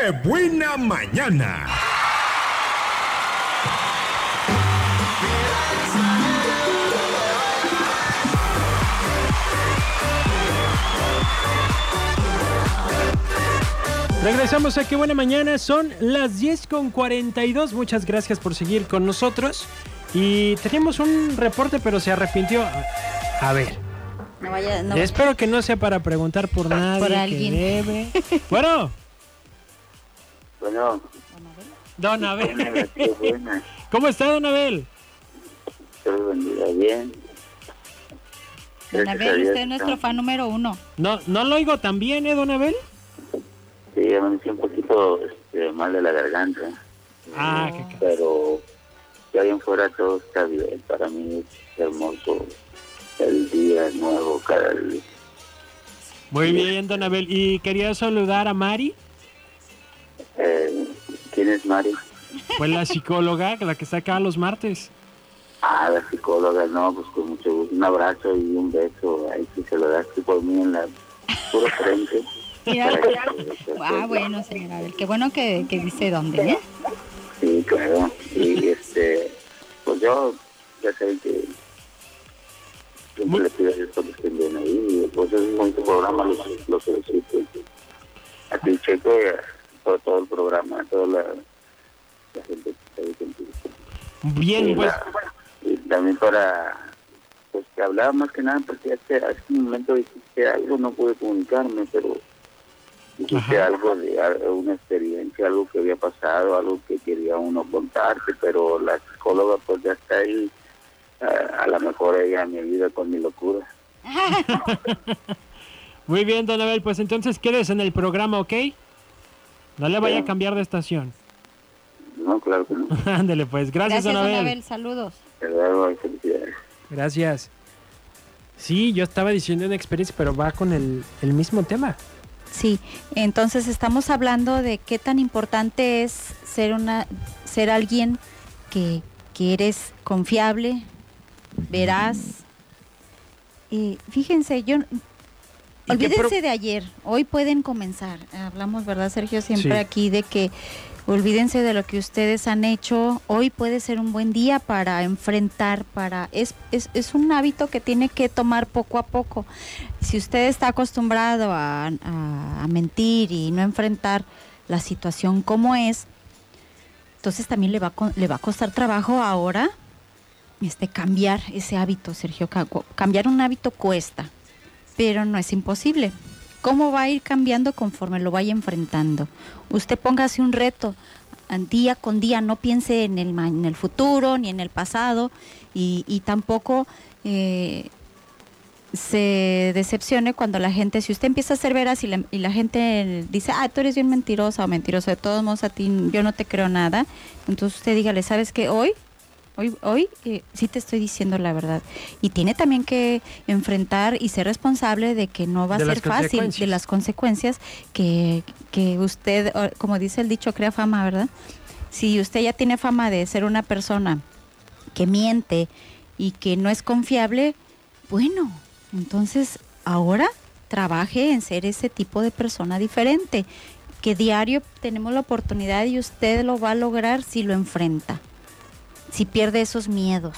¡Qué buena mañana! Regresamos a Qué Buena Mañana, son las 10 con 42. Muchas gracias por seguir con nosotros. Y teníamos un reporte, pero se arrepintió. A, ver, No vaya, no. espero que no sea para preguntar por nadie. Por que alguien. debe. Bueno, Bueno, don Abel. qué buena. ¿Cómo está, don Abel? Dios bendiga bien. Don Abel, usted es nuestro fan número uno. No, no lo oigo tan bien, ¿eh, don Abel? Sí, amanecí un poquito este, mal de la garganta. Ah, qué ca- Pero de ahí en fuera todo está bien. Para mí es hermoso el día nuevo cada día. Muy bien, don Abel. Y quería saludar a Mari, Eh, ¿Quién es Mari? pues la psicóloga, la que está acá los martes. Ah, la psicóloga, no, pues con mucho gusto. Un abrazo y un beso. Ahí sí se lo das tú por mí en la puro frente. Mira, Ah, bueno, señora Abel, qué bueno que, que dice dónde, ¿eh? Sí, claro. Y este, pues yo, ya saben que siempre le pido a Dios que estén bien ahí. Y pues es un buen programa, los, los felicito. A ti, Checo, todo, todo el programa, toda la, la gente que está ahí. Bien, y, pues. la- y también para, pues que hablaba más que nada, porque hace, hace un momento dijiste algo, no pude comunicarme, pero dijiste Ajá. algo de una experiencia, algo que había pasado, algo que quería uno contarte, pero la psicóloga pues ya está ahí, a, a lo mejor ella me ayuda con mi locura. Muy bien, don Abel. Pues entonces quedes en el programa, ¿ok? No le vaya a cambiar de estación. No, claro que no. Ándele, pues. Gracias, Gracias, don don Abel. Abel, saludos. Gracias. Sí, yo estaba diciendo una experiencia, pero va con el, el mismo tema. Sí, entonces estamos hablando de qué tan importante es ser una ser alguien que, que eres confiable, veraz. Y fíjense, yo ¿Y qué olvídense de ayer, hoy pueden comenzar. Hablamos, ¿verdad, Sergio? Siempre Sí. aquí de que olvídense de lo que ustedes han hecho. Hoy puede ser un buen día para enfrentar, para es, es, es un hábito que tiene que tomar poco a poco. Si usted está acostumbrado a, a- a mentir y no enfrentar la situación como es, entonces también le va le va a costar trabajo ahora este, cambiar ese hábito, Sergio. Cambiar un hábito cuesta, pero no es imposible. ¿Cómo va a ir cambiando conforme lo vaya enfrentando? Usted póngase un reto día con día, no piense en el, en el futuro ni en el pasado y, y tampoco eh, se decepcione cuando la gente, si usted empieza a ser veraz y la, y la gente dice, ah, tú eres bien mentirosa o mentiroso, de todos modos a ti yo no te creo nada, entonces usted dígale, ¿sabes qué? Hoy, hoy, hoy eh, sí te estoy diciendo la verdad. Y tiene también que enfrentar y ser responsable de que no va a De ser fácil, de las consecuencias que, que usted, como dice el dicho, crea fama, ¿verdad? Si usted ya tiene fama de ser una persona que miente y que no es confiable, bueno, entonces ahora trabaje en ser ese tipo de persona diferente, que diario tenemos la oportunidad y usted lo va a lograr si lo enfrenta, si pierde esos miedos.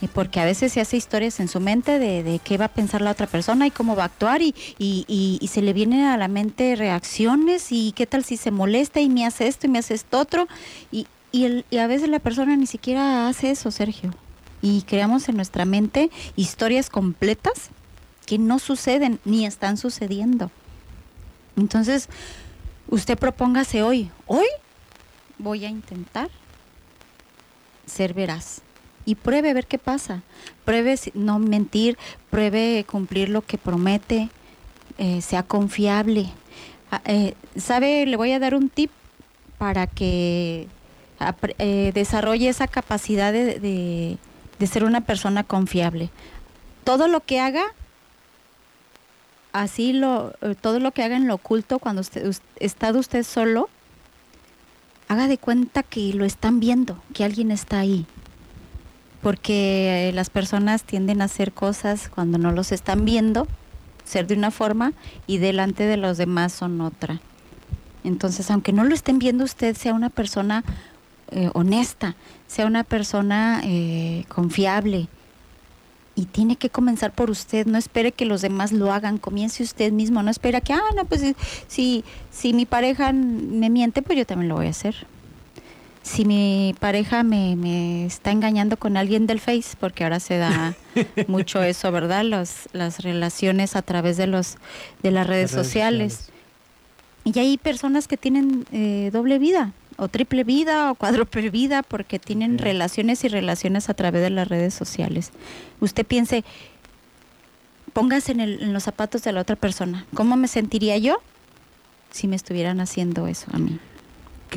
Y porque a veces se hace historias en su mente de, de qué va a pensar la otra persona y cómo va a actuar y, y, se le vienen a la mente reacciones y qué tal si se molesta y me hace esto y me hace esto otro y, y, el- y a veces la persona ni siquiera hace eso, Sergio. Y creamos en nuestra mente historias completas que no suceden ni están sucediendo. Entonces, usted propóngase hoy, hoy voy a intentar ser veraz y pruebe ver qué pasa. Pruebe no mentir, pruebe cumplir lo que promete, eh, sea confiable. Ah, eh, ¿Sabe? Le voy a dar un tip para que eh, desarrolle esa capacidad de, de- ser una persona confiable. Todo lo que haga, así lo, todo lo que haga en lo oculto cuando usted, us- está usted solo, haga de cuenta que lo están viendo, que alguien está ahí. Porque eh, las personas tienden a hacer cosas cuando no los están viendo, ser de una forma y delante de los demás son otra. Entonces, aunque no lo estén viendo usted, sea una persona eh, honesta, sea una persona eh, confiable. Y tiene que comenzar por usted, no espere que los demás lo hagan, comience usted mismo, no espera que, ah, no, pues si, si mi pareja me miente, pues yo también lo voy a hacer. Si mi pareja me, me, está engañando con alguien del Face, porque ahora se da mucho eso, ¿verdad? Los, las relaciones a través de los de las redes, sociales. Y hay personas que tienen eh, doble vida, o triple vida, o cuádruple vida, porque tienen relaciones y relaciones a través de las redes sociales. Usted piense, póngase en, el, en los zapatos de la otra persona. ¿Cómo me sentiría yo si me estuvieran haciendo eso a mí?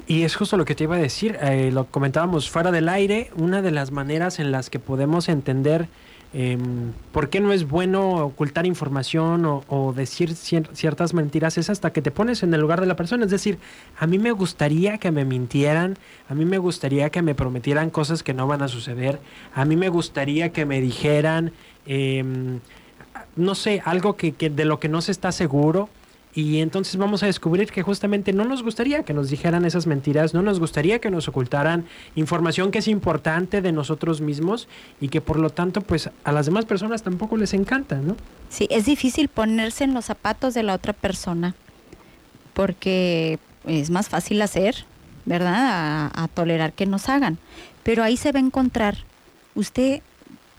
Y es justo lo que te iba a decir, eh, lo comentábamos fuera del aire, una de las maneras en las que podemos entender em, por qué no es bueno ocultar información o, decir ciertas mentiras es hasta que te pones en el lugar de la persona. Es decir, a mí me gustaría que me mintieran, a mí me gustaría que me prometieran cosas que no van a suceder, a mí me gustaría que me dijeran, em, no sé, algo que de lo que no se está seguro y entonces vamos a descubrir que justamente no nos gustaría que nos dijeran esas mentiras, no nos gustaría que nos ocultaran información que es importante de nosotros mismos y que por lo tanto pues a las demás personas tampoco les encanta, ¿no? Sí, es difícil ponerse en los zapatos de la otra persona porque es más fácil hacer, ¿verdad? A, a tolerar que nos hagan. Pero ahí se va a encontrar. Usted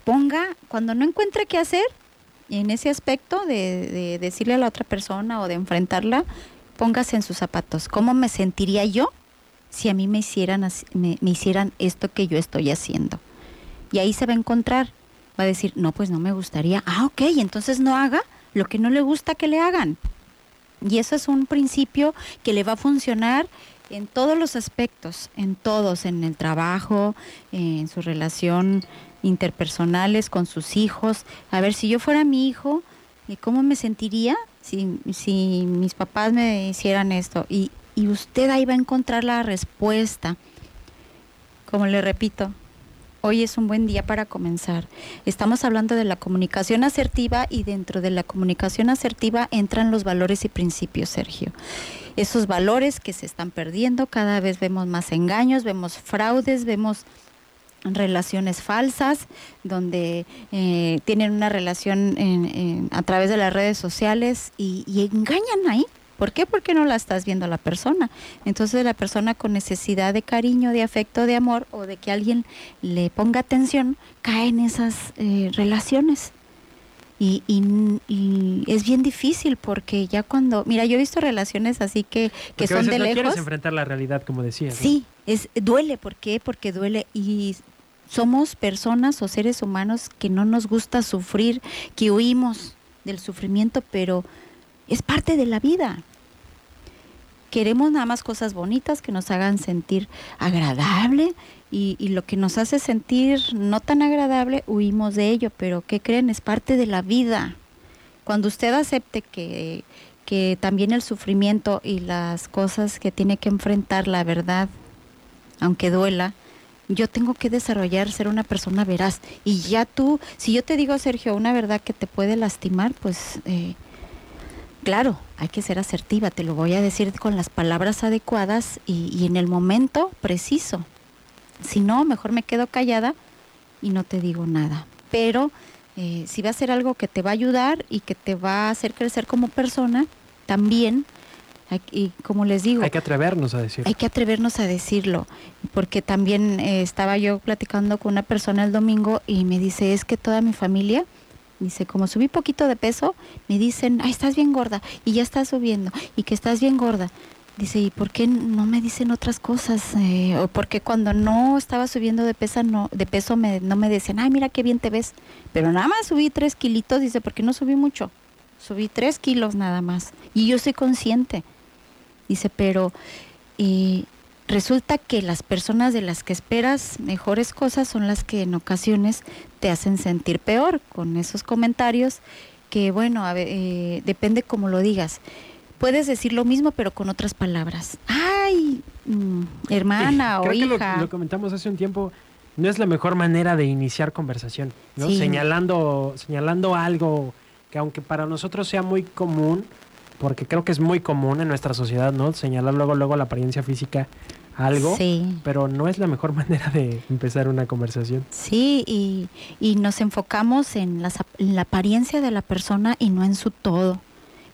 ponga, cuando no encuentre qué hacer, en ese aspecto de, decirle a la otra persona o de enfrentarla, póngase en sus zapatos. ¿Cómo me sentiría yo si a mí me hicieran, me, hicieran esto que yo estoy haciendo? Y ahí se va a encontrar. Va a decir, no, pues no me gustaría. Ah, ok, entonces no haga lo que no le gusta que le hagan. Y eso es un principio que le va a funcionar en todos los aspectos, en todos, en el trabajo, en su relación interpersonales con sus hijos. A ver, si yo fuera mi hijo, ¿cómo me sentiría si, si mis papás me hicieran esto? Y, y usted ahí va a encontrar la respuesta. Como le repito, hoy es un buen día para comenzar. Estamos hablando de la comunicación asertiva y dentro de la comunicación asertiva entran los valores y principios, Sergio. Esos valores que se están perdiendo, cada vez vemos más engaños, vemos fraudes, vemos relaciones falsas, donde eh, tienen una relación a través de las redes sociales y, engañan ahí. ¿Por qué? Porque no la estás viendo la persona. Entonces la persona con necesidad de cariño, de afecto, de amor o de que alguien le ponga atención, cae en esas eh, relaciones. Y, y, es bien difícil porque ya cuando, mira, yo he visto relaciones así que, que son de no lejos. quieres enfrentar la realidad, como decías. Sí, es duele, ¿por qué? Porque duele y somos personas o seres humanos que no nos gusta sufrir, que huimos del sufrimiento, pero es parte de la vida. Queremos nada más cosas bonitas que nos hagan sentir agradable y, lo que nos hace sentir no tan agradable, huimos de ello, pero ¿qué creen? Es parte de la vida. Cuando usted acepte que, que también el sufrimiento y las cosas que tiene que enfrentar, la verdad, aunque duela, yo tengo que desarrollar ser una persona veraz. Y ya tú, si yo te digo, Sergio, una verdad que te puede lastimar, pues eh, claro, hay que ser asertiva, te lo voy a decir con las palabras adecuadas y, y en el momento preciso. Si no, mejor me quedo callada y no te digo nada. Pero eh, si va a ser algo que te va a ayudar y que te va a hacer crecer como persona, también, y como les digo... Hay que atrevernos a decirlo. Hay que atrevernos a decirlo, porque también eh, estaba yo platicando con una persona el domingo y me dice, es que toda mi familia, dice, como subí poquito de peso, me dicen, ay, estás bien gorda, y ya estás subiendo, y que estás bien gorda. Dice, ¿y por qué no me dicen otras cosas? Eh, o porque cuando no estaba subiendo de, peso, no, de peso me, no me decían, ay, mira qué bien te ves. Pero nada más subí tres kilitos, dice, porque no subí mucho. Subí tres kilos nada más. Y yo soy consciente. Dice, pero y resulta que las personas de las que esperas mejores cosas son las que en ocasiones te hacen sentir peor con esos comentarios que, bueno, eh, depende cómo lo digas puedes decir lo mismo pero con otras palabras. Ay, mm, hermana o hija. lo, comentamos hace un tiempo. No es la mejor manera de iniciar conversación, ¿no? Señalando, señalando algo que aunque para nosotros sea muy común, porque creo que es muy común en nuestra sociedad, ¿no? Señalar luego, luego la apariencia física a algo, Sí. pero no es la mejor manera de empezar una conversación. Sí, y, y nos enfocamos en, las en la apariencia de la persona y no en su todo,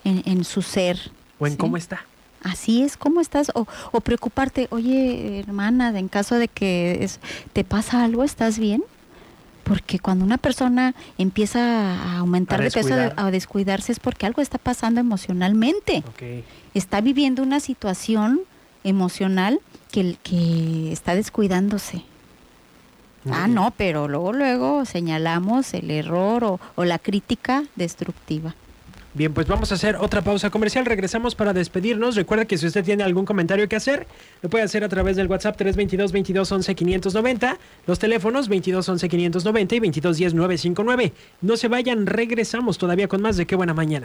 en, en su ser. O en ¿sí? cómo está. Así es, ¿cómo estás? O, o preocuparte, oye, hermana, en caso de que es- te pasa algo, ¿estás bien? Porque cuando una persona empieza a aumentar A de peso, a descuidarse, es porque algo está pasando emocionalmente. Ok. Está viviendo una situación emocional que, que está descuidándose. Ah, no, pero luego, luego señalamos el error o, o la crítica destructiva. Bien, pues vamos a hacer otra pausa comercial. Regresamos para despedirnos. Recuerda que si usted tiene algún comentario que hacer, lo puede hacer a través del WhatsApp 322 22 11 590, los teléfonos 22 11 590 y 22 10 959. No se vayan, regresamos todavía con más de qué buena mañana.